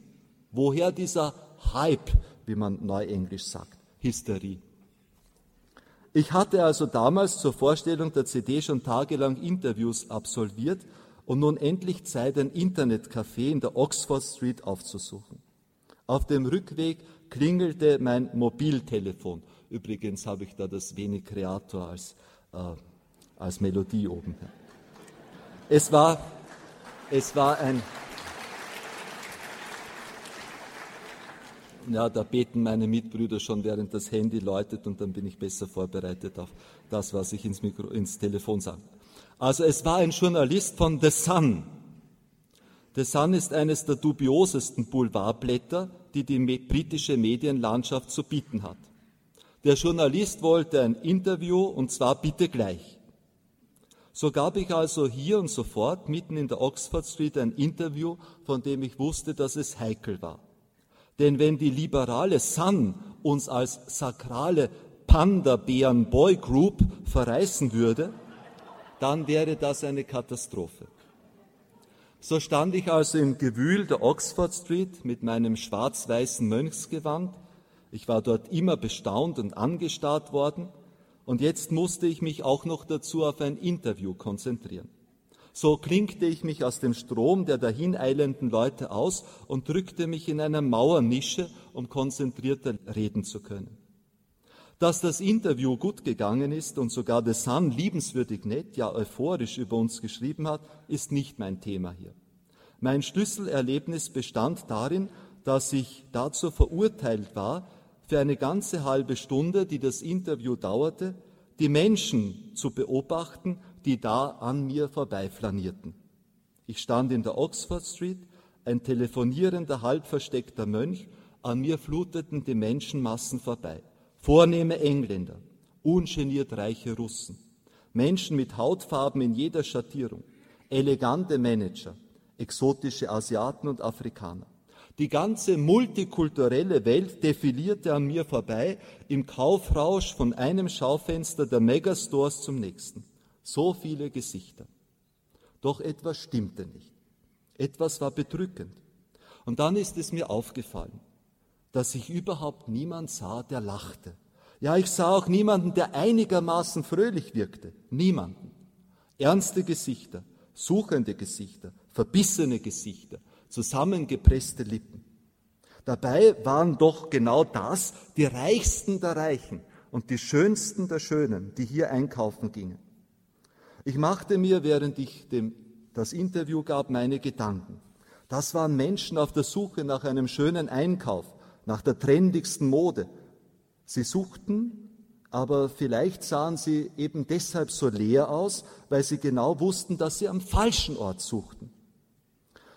Woher dieser Hype, wie man neuenglisch sagt, Hysterie? Ich hatte also damals zur Vorstellung der CD schon tagelang Interviews absolviert und nun endlich Zeit, ein Internetcafé in der Oxford Street aufzusuchen. Auf dem Rückweg klingelte mein Mobiltelefon. Übrigens habe ich da das wenig Kreator als, äh, als Melodie oben. Es war, es war ein, ja, da beten meine Mitbrüder schon, während das Handy läutet und dann bin ich besser vorbereitet auf das, was ich ins, Mikro, ins Telefon sage. Also es war ein Journalist von The Sun. The Sun ist eines der dubiosesten Boulevardblätter, die die britische Medienlandschaft zu bieten hat. Der Journalist wollte ein Interview und zwar bitte gleich. So gab ich also hier und sofort mitten in der Oxford Street ein Interview, von dem ich wusste, dass es heikel war. Denn wenn die liberale Sun uns als sakrale Panda-Bären-Boy Group verreißen würde, dann wäre das eine Katastrophe. So stand ich also im Gewühl der Oxford Street mit meinem schwarz-weißen Mönchsgewand. Ich war dort immer bestaunt und angestarrt worden und jetzt musste ich mich auch noch dazu auf ein Interview konzentrieren. So klinkte ich mich aus dem Strom der dahineilenden Leute aus und drückte mich in einer Mauernische, um konzentrierter reden zu können. Dass das Interview gut gegangen ist und sogar The Sun liebenswürdig nett, ja euphorisch über uns geschrieben hat, ist nicht mein Thema hier. Mein Schlüsselerlebnis bestand darin, dass ich dazu verurteilt war, für eine ganze halbe Stunde, die das Interview dauerte, die Menschen zu beobachten, die da an mir vorbeiflanierten. Ich stand in der Oxford Street, ein telefonierender, halb versteckter Mönch, an mir fluteten die Menschenmassen vorbei. Vornehme Engländer, ungeniert reiche Russen, Menschen mit Hautfarben in jeder Schattierung, elegante Manager, exotische Asiaten und Afrikaner. Die ganze multikulturelle Welt defilierte an mir vorbei im Kaufrausch von einem Schaufenster der Megastores zum nächsten. So viele Gesichter. Doch etwas stimmte nicht. Etwas war bedrückend. Und dann ist es mir aufgefallen, dass ich überhaupt niemand sah, der lachte. Ja, ich sah auch niemanden, der einigermaßen fröhlich wirkte. Niemanden. Ernste Gesichter, suchende Gesichter, verbissene Gesichter, zusammengepresste Lippen. Dabei waren doch genau das die Reichsten der Reichen und die Schönsten der Schönen, die hier einkaufen gingen. Ich machte mir, während ich dem, das Interview gab, meine Gedanken. Das waren Menschen auf der Suche nach einem schönen Einkauf, nach der trendigsten Mode. Sie suchten, aber vielleicht sahen sie eben deshalb so leer aus, weil sie genau wussten, dass sie am falschen Ort suchten.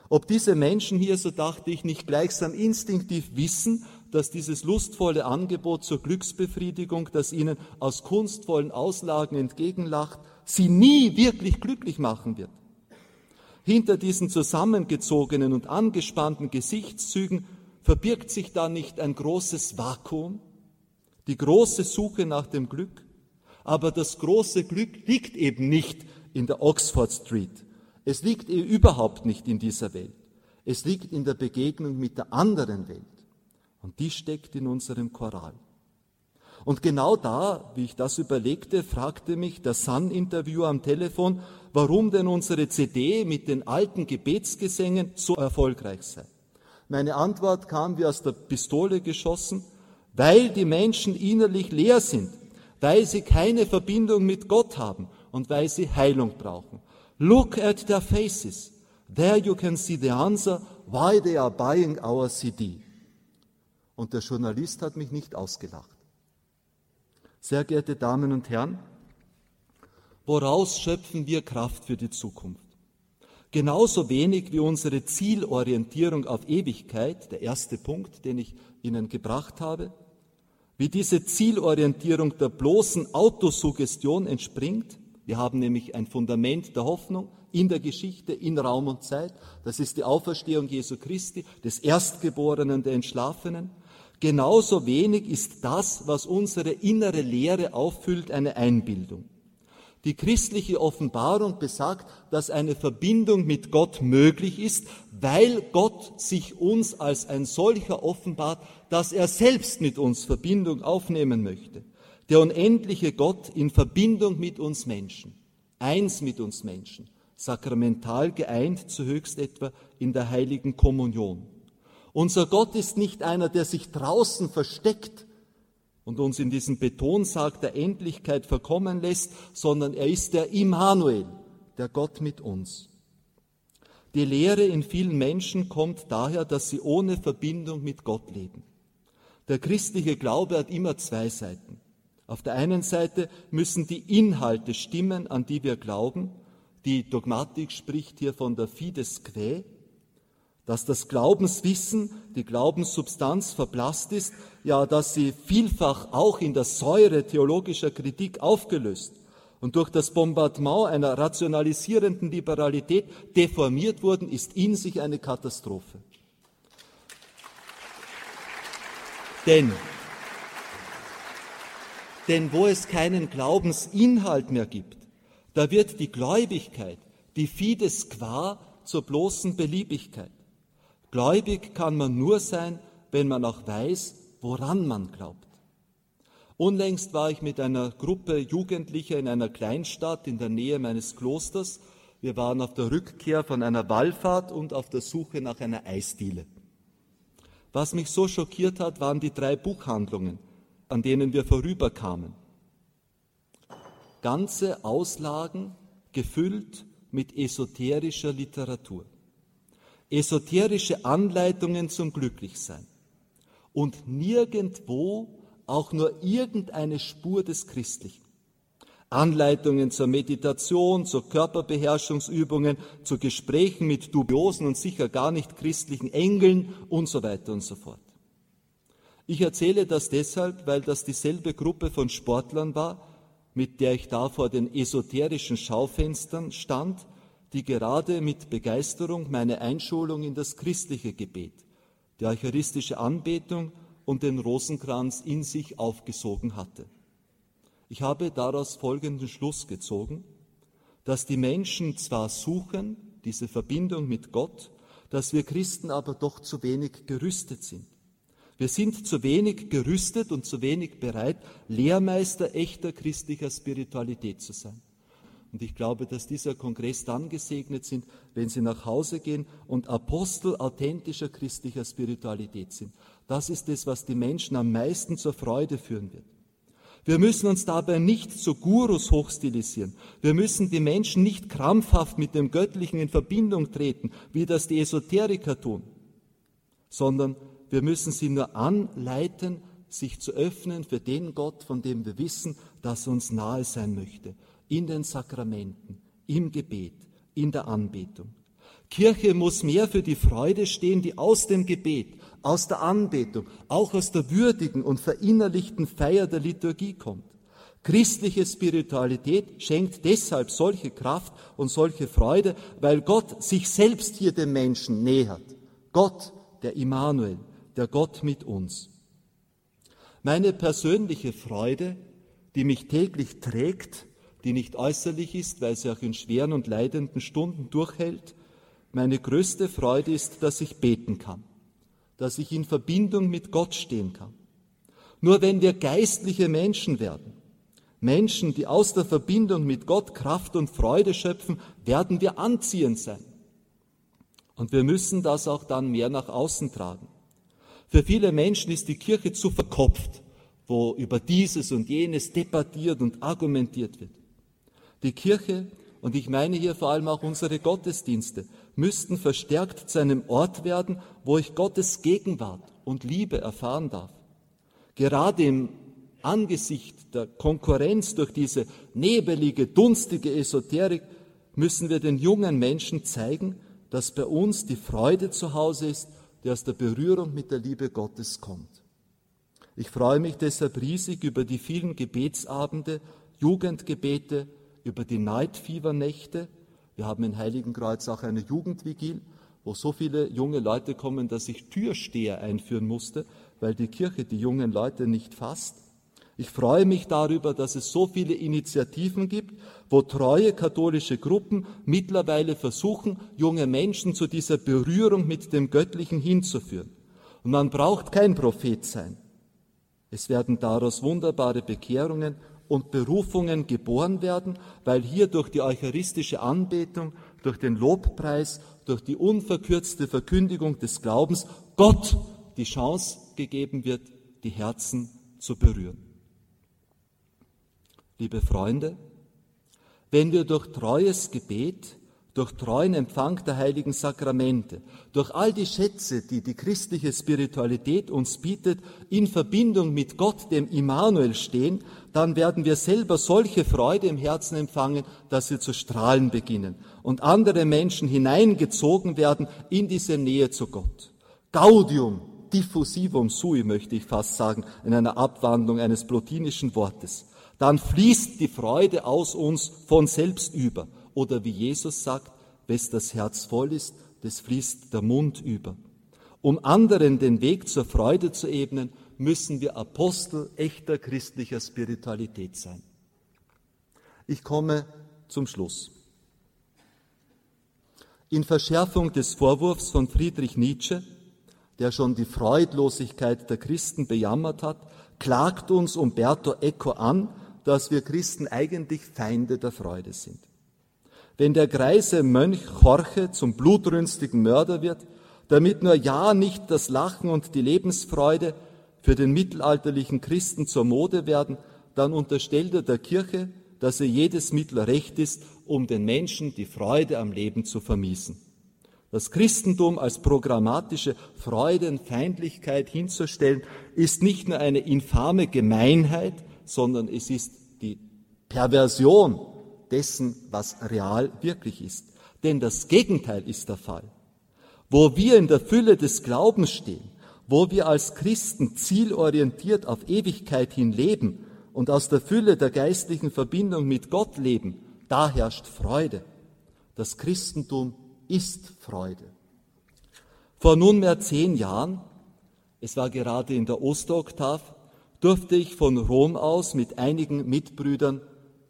Ob diese Menschen hier, so dachte ich, nicht gleichsam instinktiv wissen, dass dieses lustvolle Angebot zur Glücksbefriedigung, das ihnen aus kunstvollen Auslagen entgegenlacht, sie nie wirklich glücklich machen wird. Hinter diesen zusammengezogenen und angespannten Gesichtszügen verbirgt sich da nicht ein großes Vakuum, die große Suche nach dem Glück, aber das große Glück liegt eben nicht in der Oxford Street es liegt überhaupt nicht in dieser Welt. Es liegt in der Begegnung mit der anderen Welt. Und die steckt in unserem Choral. Und genau da, wie ich das überlegte, fragte mich der Sun-Interviewer am Telefon, warum denn unsere CD mit den alten Gebetsgesängen so erfolgreich sei. Meine Antwort kam wie aus der Pistole geschossen, weil die Menschen innerlich leer sind, weil sie keine Verbindung mit Gott haben und weil sie Heilung brauchen. Look at their faces. There you can see the answer why they are buying our CD. Und der Journalist hat mich nicht ausgelacht. Sehr geehrte Damen und Herren, woraus schöpfen wir Kraft für die Zukunft? Genauso wenig wie unsere Zielorientierung auf Ewigkeit, der erste Punkt, den ich Ihnen gebracht habe, wie diese Zielorientierung der bloßen Autosuggestion entspringt, wir haben nämlich ein Fundament der Hoffnung in der Geschichte, in Raum und Zeit. Das ist die Auferstehung Jesu Christi, des Erstgeborenen, der Entschlafenen. Genauso wenig ist das, was unsere innere Lehre auffüllt, eine Einbildung. Die christliche Offenbarung besagt, dass eine Verbindung mit Gott möglich ist, weil Gott sich uns als ein solcher offenbart, dass er selbst mit uns Verbindung aufnehmen möchte der unendliche Gott in Verbindung mit uns Menschen, eins mit uns Menschen, sakramental geeint zu höchst etwa in der heiligen Kommunion. Unser Gott ist nicht einer, der sich draußen versteckt und uns in diesen Betonsarg der Endlichkeit verkommen lässt, sondern er ist der Immanuel, der Gott mit uns. Die Lehre in vielen Menschen kommt daher, dass sie ohne Verbindung mit Gott leben. Der christliche Glaube hat immer zwei Seiten. Auf der einen Seite müssen die Inhalte stimmen, an die wir glauben. Die Dogmatik spricht hier von der Fides Quae, dass das Glaubenswissen, die Glaubenssubstanz verblasst ist, ja, dass sie vielfach auch in der Säure theologischer Kritik aufgelöst und durch das Bombardement einer rationalisierenden Liberalität deformiert wurden, ist in sich eine Katastrophe. Denn denn wo es keinen Glaubensinhalt mehr gibt, da wird die Gläubigkeit, die Fides qua, zur bloßen Beliebigkeit. Gläubig kann man nur sein, wenn man auch weiß, woran man glaubt. Unlängst war ich mit einer Gruppe Jugendlicher in einer Kleinstadt in der Nähe meines Klosters. Wir waren auf der Rückkehr von einer Wallfahrt und auf der Suche nach einer Eisdiele. Was mich so schockiert hat, waren die drei Buchhandlungen, an denen wir vorüberkamen. Ganze Auslagen gefüllt mit esoterischer Literatur. Esoterische Anleitungen zum Glücklichsein. Und nirgendwo auch nur irgendeine Spur des Christlichen. Anleitungen zur Meditation, zu Körperbeherrschungsübungen, zu Gesprächen mit dubiosen und sicher gar nicht christlichen Engeln und so weiter und so fort. Ich erzähle das deshalb, weil das dieselbe Gruppe von Sportlern war, mit der ich da vor den esoterischen Schaufenstern stand, die gerade mit Begeisterung meine Einschulung in das christliche Gebet, die eucharistische Anbetung und den Rosenkranz in sich aufgesogen hatte. Ich habe daraus folgenden Schluss gezogen, dass die Menschen zwar suchen, diese Verbindung mit Gott, dass wir Christen aber doch zu wenig gerüstet sind. Wir sind zu wenig gerüstet und zu wenig bereit, Lehrmeister echter christlicher Spiritualität zu sein. Und ich glaube, dass dieser Kongress dann gesegnet sind, wenn sie nach Hause gehen und Apostel authentischer christlicher Spiritualität sind. Das ist es, was die Menschen am meisten zur Freude führen wird. Wir müssen uns dabei nicht zu Gurus hochstilisieren. Wir müssen die Menschen nicht krampfhaft mit dem Göttlichen in Verbindung treten, wie das die Esoteriker tun, sondern wir müssen sie nur anleiten, sich zu öffnen für den Gott, von dem wir wissen, dass er uns nahe sein möchte, in den Sakramenten, im Gebet, in der Anbetung. Kirche muss mehr für die Freude stehen, die aus dem Gebet, aus der Anbetung, auch aus der würdigen und verinnerlichten Feier der Liturgie kommt. Christliche Spiritualität schenkt deshalb solche Kraft und solche Freude, weil Gott sich selbst hier dem Menschen nähert. Gott, der Immanuel, der Gott mit uns. Meine persönliche Freude, die mich täglich trägt, die nicht äußerlich ist, weil sie auch in schweren und leidenden Stunden durchhält, meine größte Freude ist, dass ich beten kann dass ich in Verbindung mit Gott stehen kann. Nur wenn wir geistliche Menschen werden, Menschen, die aus der Verbindung mit Gott Kraft und Freude schöpfen, werden wir anziehend sein. Und wir müssen das auch dann mehr nach außen tragen. Für viele Menschen ist die Kirche zu verkopft, wo über dieses und jenes debattiert und argumentiert wird. Die Kirche, und ich meine hier vor allem auch unsere Gottesdienste, müssten verstärkt zu einem Ort werden, wo ich Gottes Gegenwart und Liebe erfahren darf. Gerade im Angesicht der Konkurrenz durch diese nebelige, dunstige Esoterik müssen wir den jungen Menschen zeigen, dass bei uns die Freude zu Hause ist, die aus der Berührung mit der Liebe Gottes kommt. Ich freue mich deshalb riesig über die vielen Gebetsabende, Jugendgebete, über die Night Fever Nächte, wir haben in Heiligenkreuz auch eine Jugendvigil, wo so viele junge Leute kommen, dass ich Türsteher einführen musste, weil die Kirche die jungen Leute nicht fasst. Ich freue mich darüber, dass es so viele Initiativen gibt, wo treue katholische Gruppen mittlerweile versuchen, junge Menschen zu dieser Berührung mit dem Göttlichen hinzuführen. Und man braucht kein Prophet sein. Es werden daraus wunderbare Bekehrungen und Berufungen geboren werden, weil hier durch die eucharistische Anbetung, durch den Lobpreis, durch die unverkürzte Verkündigung des Glaubens Gott die Chance gegeben wird, die Herzen zu berühren. Liebe Freunde, wenn wir durch treues Gebet durch treuen Empfang der heiligen Sakramente, durch all die Schätze, die die christliche Spiritualität uns bietet, in Verbindung mit Gott, dem Immanuel stehen, dann werden wir selber solche Freude im Herzen empfangen, dass wir zu strahlen beginnen und andere Menschen hineingezogen werden in diese Nähe zu Gott. Gaudium diffusivum sui, möchte ich fast sagen, in einer Abwandlung eines plotinischen Wortes. Dann fließt die Freude aus uns von selbst über oder wie Jesus sagt, wes das Herz voll ist, das fließt der Mund über. Um anderen den Weg zur Freude zu ebnen, müssen wir Apostel echter christlicher Spiritualität sein. Ich komme zum Schluss. In Verschärfung des Vorwurfs von Friedrich Nietzsche, der schon die Freudlosigkeit der Christen bejammert hat, klagt uns Umberto Eco an, dass wir Christen eigentlich Feinde der Freude sind. Wenn der greise Mönch Jorge zum blutrünstigen Mörder wird, damit nur ja nicht das Lachen und die Lebensfreude für den mittelalterlichen Christen zur Mode werden, dann unterstellt er der Kirche, dass er jedes Mittel recht ist, um den Menschen die Freude am Leben zu vermiesen. Das Christentum als programmatische Freudenfeindlichkeit hinzustellen, ist nicht nur eine infame Gemeinheit, sondern es ist die Perversion dessen, was real wirklich ist. Denn das Gegenteil ist der Fall. Wo wir in der Fülle des Glaubens stehen, wo wir als Christen zielorientiert auf Ewigkeit hin leben und aus der Fülle der geistlichen Verbindung mit Gott leben, da herrscht Freude. Das Christentum ist Freude. Vor nunmehr zehn Jahren, es war gerade in der Osteroktav, durfte ich von Rom aus mit einigen Mitbrüdern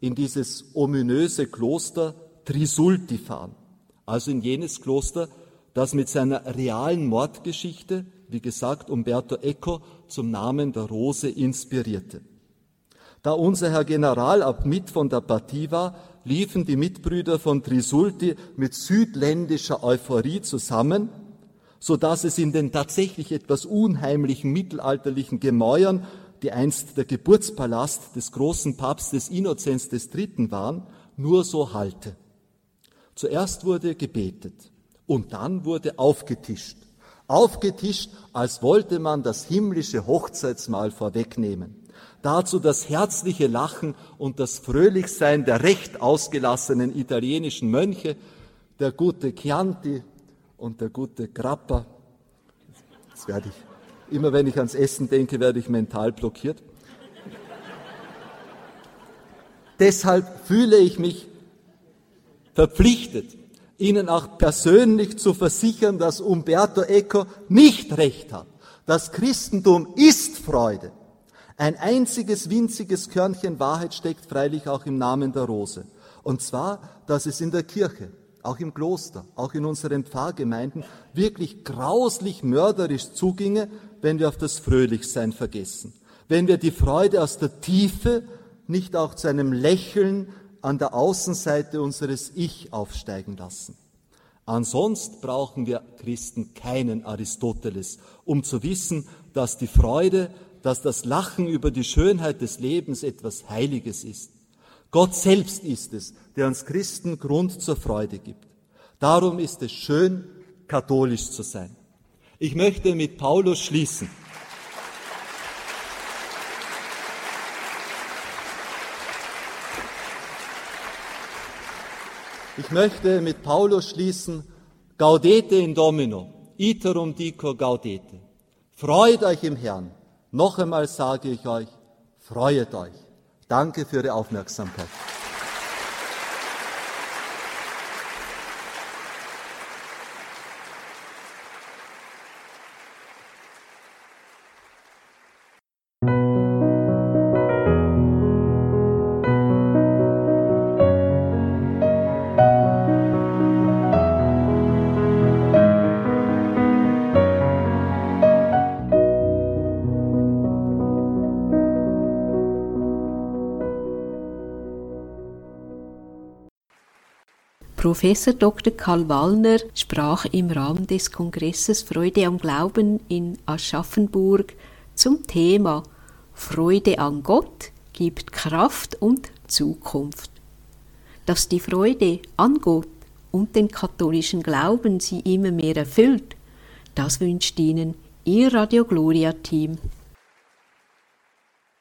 in dieses ominöse Kloster Trisulti fahren, also in jenes Kloster, das mit seiner realen Mordgeschichte, wie gesagt, Umberto Eco zum Namen der Rose inspirierte. Da unser Herr Generalabt von der Partie war, liefen die Mitbrüder von Trisulti mit südländischer Euphorie zusammen, so dass es in den tatsächlich etwas unheimlichen mittelalterlichen Gemäuern, die einst der Geburtspalast des großen Papstes Innozenz III. waren, nur so halte. Zuerst wurde gebetet und dann wurde aufgetischt. Aufgetischt, als wollte man das himmlische Hochzeitsmahl vorwegnehmen dazu das herzliche Lachen und das Fröhlichsein der recht ausgelassenen italienischen Mönche, der gute Chianti und der gute Grappa. Das werde ich, immer wenn ich ans Essen denke, werde ich mental blockiert. Deshalb fühle ich mich verpflichtet, Ihnen auch persönlich zu versichern, dass Umberto Eco nicht recht hat. Das Christentum ist Freude. Ein einziges winziges Körnchen Wahrheit steckt freilich auch im Namen der Rose. Und zwar, dass es in der Kirche, auch im Kloster, auch in unseren Pfarrgemeinden wirklich grauslich mörderisch zuginge, wenn wir auf das Fröhlichsein vergessen. Wenn wir die Freude aus der Tiefe nicht auch zu einem Lächeln an der Außenseite unseres Ich aufsteigen lassen. Ansonsten brauchen wir Christen keinen Aristoteles, um zu wissen, dass die Freude dass das Lachen über die Schönheit des Lebens etwas Heiliges ist. Gott selbst ist es, der uns Christen Grund zur Freude gibt. Darum ist es schön, katholisch zu sein. Ich möchte mit Paulus schließen. Ich möchte mit Paulus schließen, Gaudete in Domino, iterum dico gaudete. Freut euch im Herrn. Noch einmal sage ich euch, freuet euch. Danke für Ihre Aufmerksamkeit. Professor Dr. Karl Wallner sprach im Rahmen des Kongresses Freude am Glauben in Aschaffenburg zum Thema Freude an Gott gibt Kraft und Zukunft. Dass die Freude an Gott und den katholischen Glauben sie immer mehr erfüllt, das wünscht Ihnen Ihr Radio Gloria Team